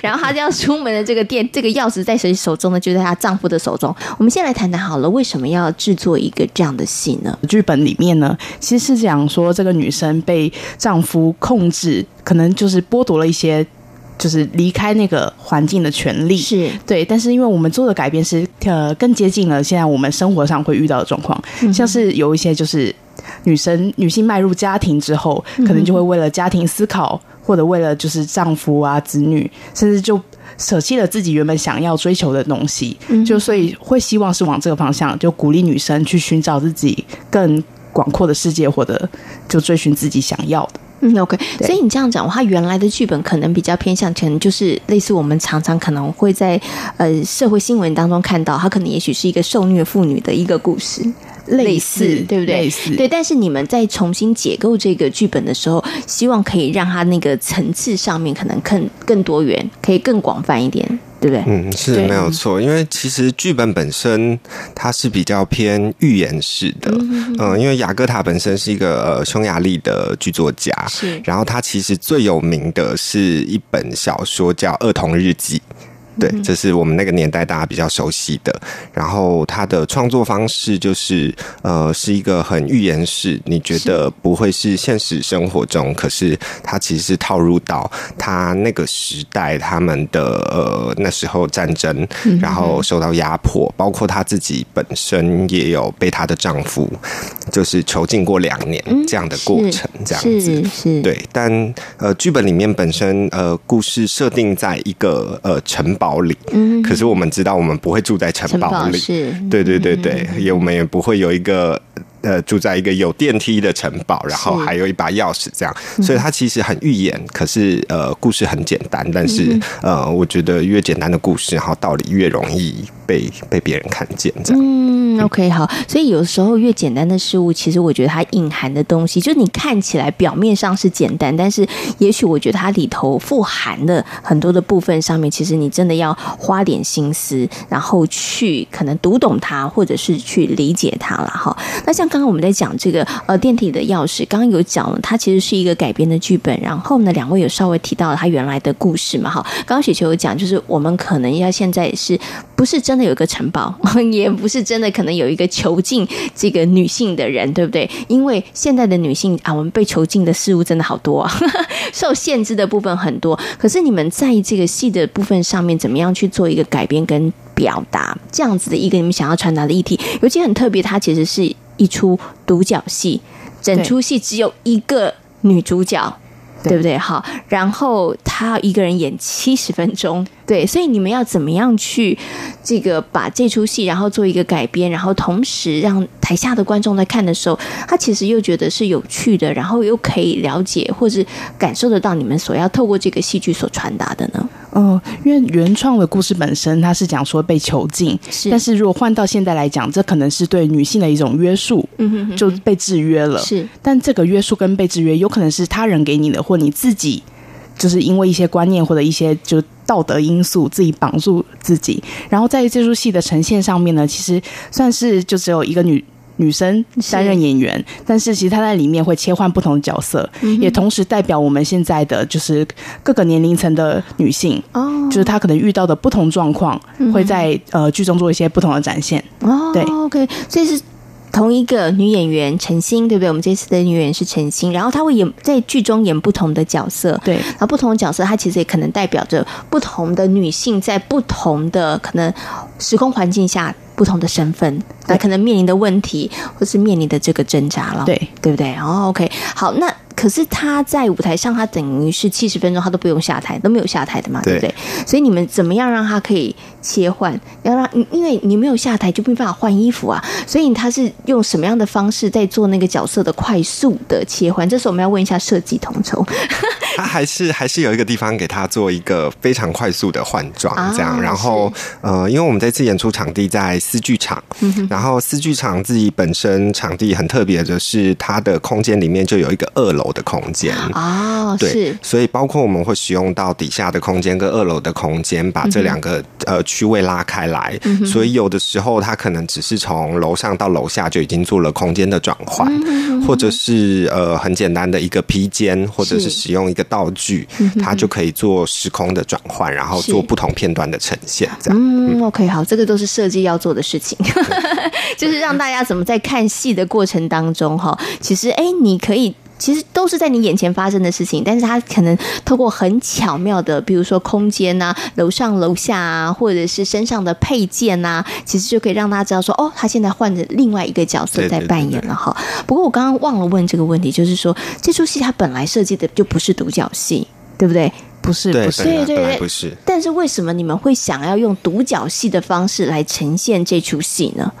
然后她就要出门的这个店，这个钥匙在谁手中呢？就在她丈夫的手中。我们先来谈谈好了，为什么要制作一个这样的戏呢？剧本里面呢，其实是讲说这个女生被丈夫控制，可能就是剥夺了一些，就是离开那个环境的权利。是对，但是因为我们做的改变是呃更接近了现在我们生活上会遇到的状况，嗯、像是有一些就是女生女性迈入家庭之后，可能就会为了家庭思考。或者为了就是丈夫啊、子女，甚至就舍弃了自己原本想要追求的东西，嗯、就所以会希望是往这个方向，就鼓励女生去寻找自己更广阔的世界，或者就追寻自己想要的。嗯，OK。所以你这样讲，他原来的剧本可能比较偏向，可能就是类似我们常常可能会在呃社会新闻当中看到，他可能也许是一个受虐妇女的一个故事。类似，类似对不对？类似对，但是你们在重新解构这个剧本的时候，希望可以让它那个层次上面可能更更多元，可以更广泛一点，对不对？嗯，是没有错。因为其实剧本本身它是比较偏寓言式的，嗯，嗯，因为雅各塔本身是一个呃匈牙利的剧作家，是。然后他其实最有名的是一本小说叫《儿童日记》。对，这是我们那个年代大家比较熟悉的。然后他的创作方式就是，呃，是一个很预言式，你觉得不会是现实生活中，可是他其实是套入到他那个时代，他们的呃那时候战争，然后受到压迫，包括他自己本身也有被他的丈夫就是囚禁过两年这样的过程，这样子是。对，但呃剧本里面本身呃故事设定在一个呃城堡。堡里，可是我们知道，我们不会住在城堡里，是，对对对对，也我们也不会有一个。呃，住在一个有电梯的城堡，然后还有一把钥匙，这样，所以它其实很预言，可是呃，故事很简单，但是呃，我觉得越简单的故事，然后道理越容易被被别人看见，这样。嗯，OK，好，所以有时候越简单的事物，其实我觉得它隐含的东西，就你看起来表面上是简单，但是也许我觉得它里头富含的很多的部分上面，其实你真的要花点心思，然后去可能读懂它，或者是去理解它了哈。那像。刚刚我们在讲这个呃电梯的钥匙，刚刚有讲了，它其实是一个改编的剧本。然后呢，两位有稍微提到了他原来的故事嘛？哈，刚刚雪球有讲，就是我们可能要现在是不是真的有一个城堡，也不是真的可能有一个囚禁这个女性的人，对不对？因为现在的女性啊，我们被囚禁的事物真的好多啊，受限制的部分很多。可是你们在这个戏的部分上面，怎么样去做一个改编跟表达这样子的一个你们想要传达的议题？尤其很特别，它其实是。一出独角戏，整出戏只有一个女主角，对，对不对？好，然后她一个人演七十分钟。对，所以你们要怎么样去这个把这出戏，然后做一个改编，然后同时让台下的观众在看的时候，他其实又觉得是有趣的，然后又可以了解或是感受得到你们所要透过这个戏剧所传达的呢？嗯，因为原创的故事本身它是讲说被囚禁，是，但是如果换到现在来讲，这可能是对女性的一种约束，嗯哼哼，就被制约了。是，但这个约束跟被制约，有可能是他人给你的，或你自己。就是因为一些观念或者一些就道德因素，自己绑住自己。然后在这出戏的呈现上面呢，其实算是就只有一个女女生担任演员，但是其实她在里面会切换不同的角色，嗯、也同时代表我们现在的就是各个年龄层的女性哦，就是她可能遇到的不同状况，会在呃剧中做一些不同的展现哦。对，OK，所以是。同一个女演员陈星，对不对？我们这次的女演员是陈星，然后她会演在剧中演不同的角色，对。然后不同的角色，她其实也可能代表着不同的女性，在不同的可能时空环境下，不同的身份，那可能面临的问题，或是面临的这个挣扎了，对，对不对？哦，OK，好，那。可是他在舞台上，他等于是七十分钟，他都不用下台，都没有下台的嘛，对，对不对？所以你们怎么样让他可以切换？要让，因为你没有下台，就没办法换衣服啊。所以他是用什么样的方式在做那个角色的快速的切换？这时候我们要问一下设计统筹。他还是还是有一个地方给他做一个非常快速的换装，这样。啊、然后呃，因为我们这次演出场地在思剧场，嗯、然后思剧场自己本身场地很特别的是，它的空间里面就有一个二楼。的空间。哦，对，所以包括我们会使用到底下的空间跟二楼的空间，把这两个、嗯、呃区位拉开来、嗯。所以有的时候它可能只是从楼上到楼下就已经做了空间的转换、嗯，或者是呃很简单的一个披肩，或者是使用一个道具，它就可以做时空的转换，然后做不同片段的呈现。这样，嗯，OK，好，这个都是设计要做的事情，就是让大家怎么在看戏的过程当中哈，其实哎，你可以。其实都是在你眼前发生的事情，但是他可能透过很巧妙的，比如说空间啊、楼上楼下啊，或者是身上的配件啊，其实就可以让大家知道说，哦，他现在换着另外一个角色在扮演了哈。不过我刚刚忘了问这个问题，就是说这出戏它本来设计的就不是独角戏，对不对？不是，不是，对对对，不是。但是为什么你们会想要用独角戏的方式来呈现这出戏呢？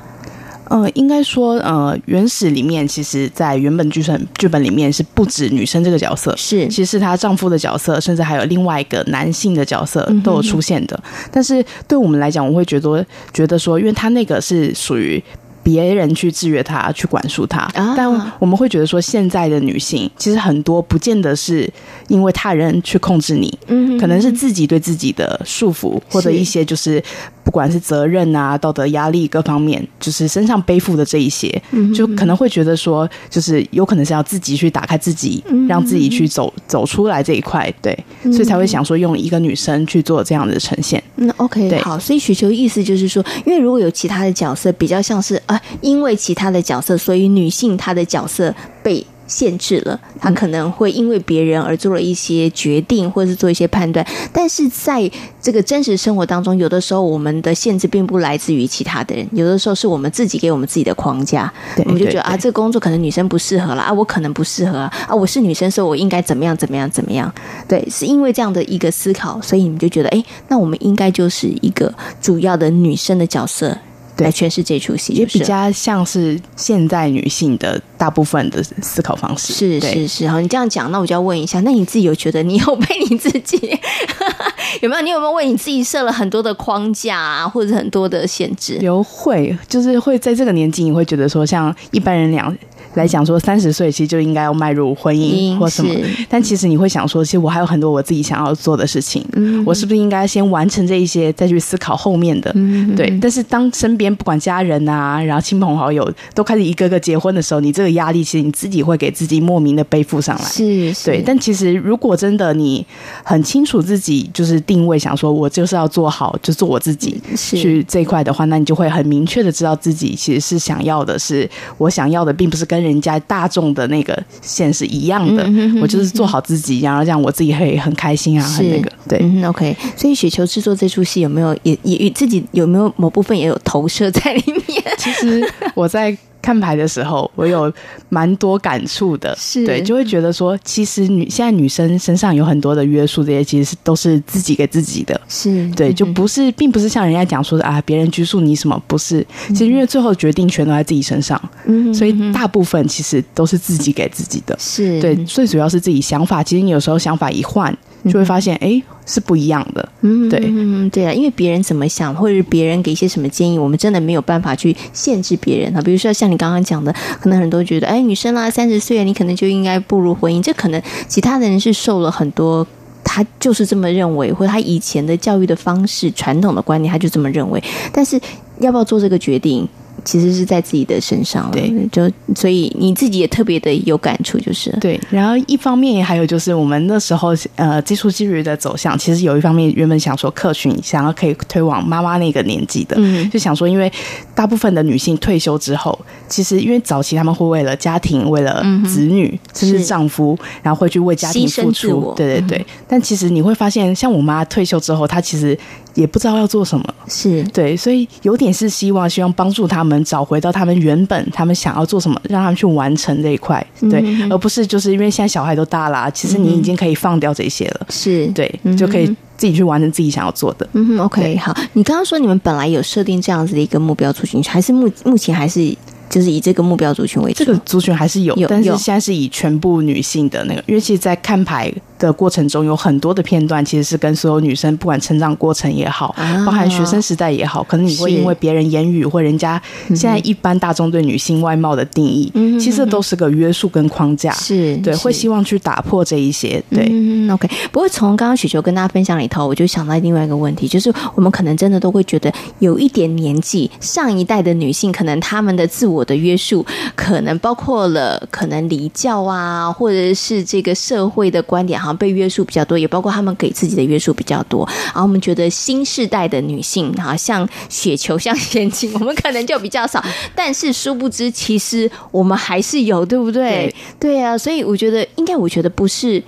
呃，应该说，呃，原始里面其实，在原本剧本剧本里面是不止女生这个角色，是，其实是她丈夫的角色，甚至还有另外一个男性的角色都有出现的。嗯、但是对我们来讲，我会觉得觉得说，因为她那个是属于。别人去制约她，去管束他，但我们会觉得说，现在的女性其实很多不见得是因为他人去控制你，嗯，可能是自己对自己的束缚，或者一些就是不管是责任啊、道德压力各方面，就是身上背负的这一些，就可能会觉得说，就是有可能是要自己去打开自己，让自己去走走出来这一块，对，所以才会想说用一个女生去做这样的呈现。那，OK，对，好，所以雪球意思就是说，因为如果有其他的角色，比较像是。啊，因为其他的角色，所以女性她的角色被限制了，他可能会因为别人而做了一些决定，或者是做一些判断。但是在这个真实生活当中，有的时候我们的限制并不来自于其他的人，有的时候是我们自己给我们自己的框架。我们就觉得啊，这个工作可能女生不适合了啊，我可能不适合啊，啊，我是女生，所以我应该怎么样怎么样怎么样？对，是因为这样的一个思考，所以你们就觉得，哎，那我们应该就是一个主要的女生的角色。来诠释这出戏，也比较像是现在女性的大部分的思考方式。是是是，好，你这样讲，那我就要问一下，那你自己有觉得你有被你自己 有没有？你有没有为你自己设了很多的框架啊，或者很多的限制？有会，就是会在这个年纪，你会觉得说，像一般人两。来讲说，三十岁其实就应该要迈入婚姻或什么，但其实你会想说，其实我还有很多我自己想要做的事情，嗯、我是不是应该先完成这一些，再去思考后面的？嗯、对。但是当身边不管家人啊，然后亲朋好友都开始一个个结婚的时候，你这个压力其实你自己会给自己莫名的背负上来。是，是。对。但其实如果真的你很清楚自己就是定位，想说我就是要做好，就做我自己去这一块的话，那你就会很明确的知道自己其实是想要的是，我想要的并不是跟。跟人家大众的那个线是一样的，嗯，我就是做好自己，然后这样我自己会很开心啊，很那个对，嗯，OK。所以雪球制作这出戏有没有也也自己有没有某部分也有投射在里面？其实我在。看牌的时候，我有蛮多感触的，是。对，就会觉得说，其实女现在女生身上有很多的约束，这些其实是都是自己给自己的，是对，就不是，并不是像人家讲说的啊，别人拘束你什么，不是，其实因为最后决定权都在自己身上，嗯，所以大部分其实都是自己给自己的，是。对，最主要是自己想法，其实你有时候想法一换。就会发现，哎、欸，是不一样的。嗯，对，嗯，对啊，因为别人怎么想，或者是别人给一些什么建议，我们真的没有办法去限制别人啊。比如说像你刚刚讲的，可能很多觉得，哎，女生啦，三十岁，你可能就应该步入婚姻。这可能其他的人是受了很多，他就是这么认为，或者他以前的教育的方式、传统的观念，他就这么认为。但是要不要做这个决定？其实是在自己的身上了。对，就所以你自己也特别的有感触，就是对。然后一方面还有就是我们那时候呃接触纪律的走向，其实有一方面原本想说客群想要可以推往妈妈那个年纪的，嗯，就想说因为大部分的女性退休之后，其实因为早期他们会为了家庭、为了子女、嗯、甚至丈夫，然后会去为家庭付出，对对对。嗯、但其实你会发现，像我妈退休之后，她其实也不知道要做什么，是。对，所以有点是希望希望帮助他们找回到他们原本他们想要做什么，让他们去完成这一块，对，嗯、而不是就是因为现在小孩都大啦、啊，其实你已经可以放掉这些了，是。对，就可以自己去完成自己想要做的。嗯哼，OK，好，你刚刚说你们本来有设定这样子的一个目标出行，还是目目前还是？就是以这个目标族群为主，这个族群还是有，有但是现在是以全部女性的那个，因为其实，在看牌的过程中，有很多的片段其实是跟所有女生，不管成长过程也好，啊、包含学生时代也好，可能你会因为别人言语或人家现在一般大众对女性外貌的定义，嗯、其实都是个约束跟框架，是对，会希望去打破这一些，对、嗯、，OK。不过从刚刚雪球跟大家分享里头，我就想到另外一个问题，就是我们可能真的都会觉得有一点年纪，上一代的女性可能她们的自我的约束。可能包括了可能离教啊，或者是这个社会的观点，好像被约束比较多，也包括他们给自己的约束比较多。然后我们觉得新时代的女性，好，像雪球，像前进，我们可能就比较少。但是殊不知，其实我们还是有，对不对？对，对啊，所以我觉得，应该我觉得不是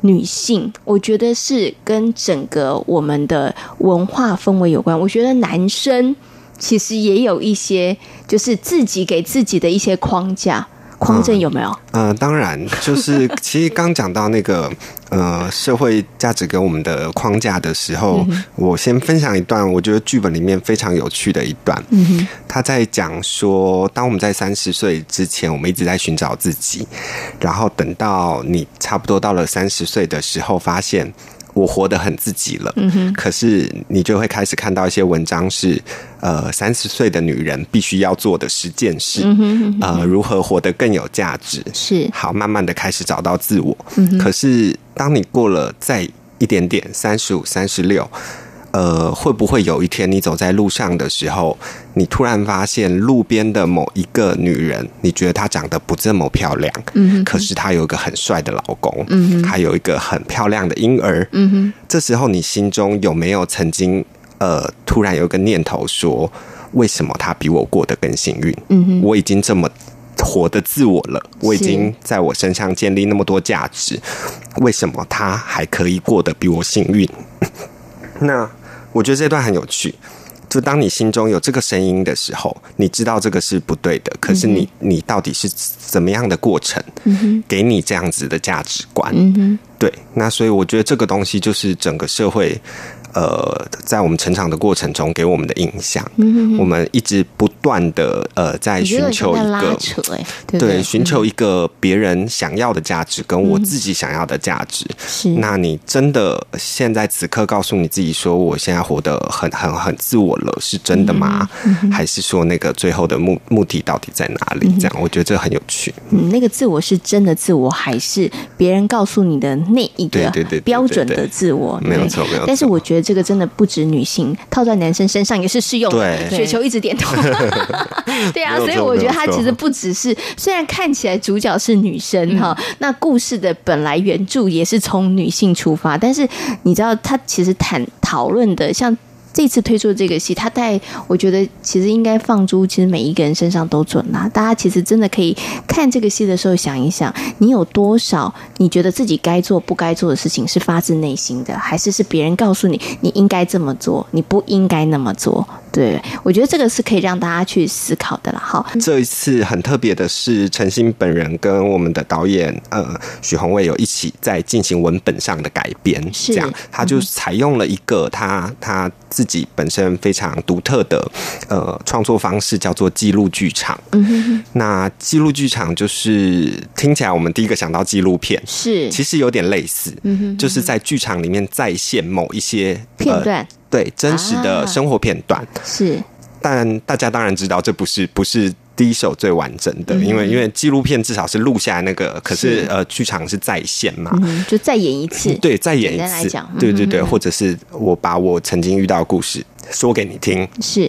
女性，我觉得是跟整个我们的文化氛围有关。我觉得男生。其实也有一些，就是自己给自己的一些框架、框阵，有没有？嗯、呃，当然，就是 其实刚讲到那个呃社会价值给我们的框架的时候，嗯、我先分享一段，我觉得剧本里面非常有趣的一段。他在讲说，当我们在三十岁之前，我们一直在寻找自己，然后等到你差不多到了三十岁的时候，发现。我活得很自己了，嗯哼，可是你就会开始看到一些文章是，呃，三十岁的女人必须要做的十件事，嗯哼，呃，如何活得更有价值，是。好，慢慢的开始找到自我，可是当你过了再一点点，三十五、三十六。呃，会不会有一天你走在路上的时候，你突然发现路边的某一个女人，你觉得她长得不这么漂亮，嗯，可是她有一个很帅的老公，还有一个很漂亮的婴儿，嗯哼，这时候你心中有没有曾经呃，突然有一个念头说，为什么她比我过得更幸运？我已经这么活得自我了，我已经在我身上建立那么多价值，为什么她还可以过得比我幸运？那。我觉得这段很有趣，就当你心中有这个声音的时候，你知道这个是不对的，可是你你到底是怎么样的过程，给你这样子的价值观？对，那所以我觉得这个东西就是整个社会。呃，在我们成长的过程中，给我们的印象，嗯、我们一直不断的呃，在寻求一个，对，寻求一个别人想要的价值，跟我自己想要的价值。是、嗯，那你真的现在此刻告诉你自己说，我现在活得很很很自我了，是真的吗？嗯、还是说那个最后的目目的到底在哪里？这样，我觉得这很有趣。嗯，那个自我是真的自我，还是别人告诉你的那一个标准的自我？没有错，没有错。但是我觉得。这个真的不止女性，套在男生身上也是适用的。雪球一直点头。对啊，所以我觉得它其实不只是，虽然看起来主角是女生哈，嗯、那故事的本来原著也是从女性出发，但是你知道它其实谈讨论的像。这次推出这个戏，他带我觉得其实应该放诸其实每一个人身上都准啦。大家其实真的可以看这个戏的时候想一想，你有多少你觉得自己该做不该做的事情是发自内心的，还是是别人告诉你你应该这么做，你不应该那么做？对，我觉得这个是可以让大家去思考的了。哈，这一次很特别的是，陈星本人跟我们的导演呃许宏伟有一起在进行文本上的改编，是这样，他就采用了一个他他自己本身非常独特的呃创作方式，叫做记录剧场。嗯哼哼，那记录剧场就是听起来我们第一个想到纪录片，是其实有点类似，嗯哼，就是在剧场里面再现某一些片段。呃对真实的生活片段、啊、是，但大家当然知道这不是不是第一手最完整的，嗯、因为因为纪录片至少是录下来那个，可是，是。呃剧场是再现嘛、嗯，就再演一次，对，再演一次，对对对，或者是我把我曾经遇到的故事说给你听，是。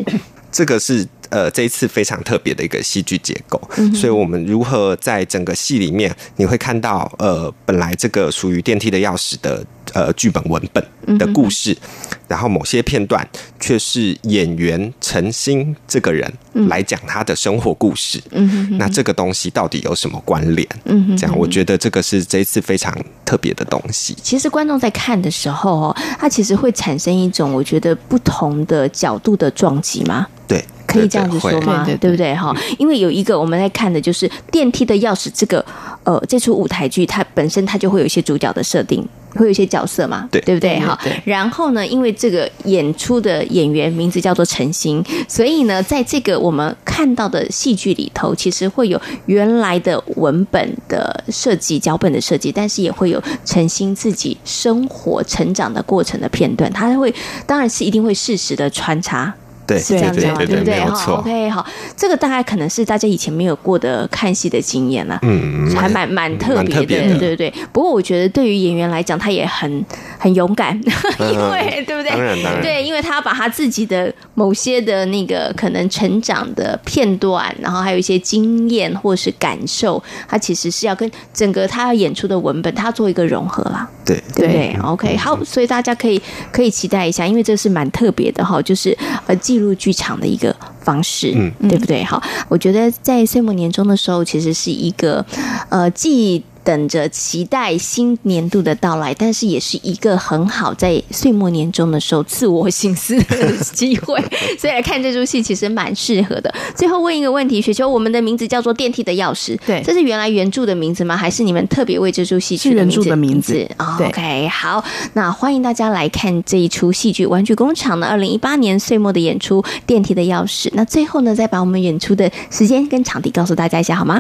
这个是。呃这一次非常特别的一个戏剧结构。嗯、所以我们如何在整个戏里面，你会看到呃本来这个属于电梯的钥匙的呃剧本文本的故事，嗯、然后某些片段却是演员陈星这个人来讲他的生活故事。嗯，那这个东西到底有什么关联？嗯，这样我觉得这个是这一次非常特别的东西。其实观众在看的时候哦，他其实会产生一种我觉得不同的角度的撞击吗？对。可以这样子说吗？对不对？哈，因为有一个我们在看的就是电梯的钥匙这个呃，这出舞台剧它本身它就会有一些主角的设定，会有一些角色嘛，对对不对？哈，然后呢，因为这个演出的演员名字叫做陈星，所以呢，在这个我们看到的戏剧里头，其实会有原来的文本的设计、脚本的设计，但是也会有陈星自己生活成长的过程的片段，他会当然是一定会适时的穿插。对，是这样子嘛，对不对？哈，OK，好，这个大概可能是大家以前没有过的看戏的经验了，嗯，还蛮蛮特别的，的对不对？不过我觉得对于演员来讲，他也很很勇敢，嗯、因为对不对？当然，当然，对，因为他把他自己的某些的那个可能成长的片段，然后还有一些经验或是感受，他其实是要跟整个他要演出的文本，他做一个融合啦。对，对，对，OK，好，所以大家可以可以期待一下，因为这是蛮特别的哈，就是呃。记录剧场的一个方式，嗯，对不对？好，我觉得在岁末年终的时候，其实是一个呃既。等着期待新年度的到来，但是也是一个很好在岁末年终的时候自我醒思的机会，所以来看这出戏其实蛮适合的。最后问一个问题，雪球，我们的名字叫做《电梯的钥匙》，对，这是原来原著的名字吗？还是你们特别为这出戏取的名字？原著的名字。哦、OK，好，那欢迎大家来看这一出戏剧《玩具工厂》的二零一八年岁末的演出《电梯的钥匙》。那最后呢，再把我们演出的时间跟场地告诉大家一下好吗？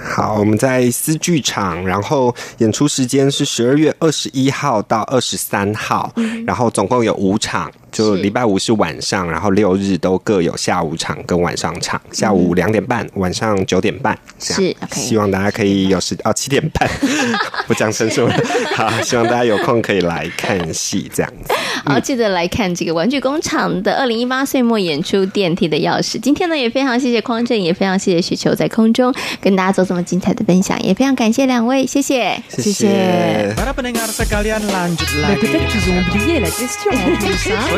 好，我们在思剧场，然后演出时间是十二月二十一号到二十三号，嗯，然后总共有五场。就礼拜五是晚上，然后六日都各有下午场跟晚上场，下午两点半，晚上九点半，这样。希望大家可以有时哦七点半，不讲成数了。好，希望大家有空可以来看戏，这样子。好，记得来看这个玩具工厂的二零一八岁末演出《电梯的钥匙》。今天呢，也非常谢谢匡正，也非常谢谢雪球在空中跟大家做这么精彩的分享，也非常感谢两位，谢谢，谢谢。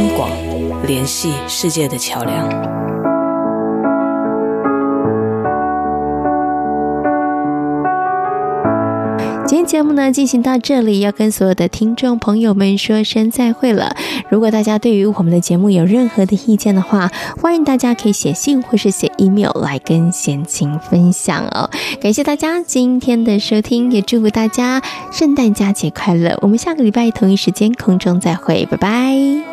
央广，联系世界的桥梁。今天节目呢进行到这里，要跟所有的听众朋友们说声再会了。如果大家对于我们的节目有任何的意见的话，欢迎大家可以写信或是写 email 来跟闲情分享哦。感谢大家今天的收听，也祝福大家圣诞佳节快乐。我们下个礼拜同一时间空中再会，拜拜。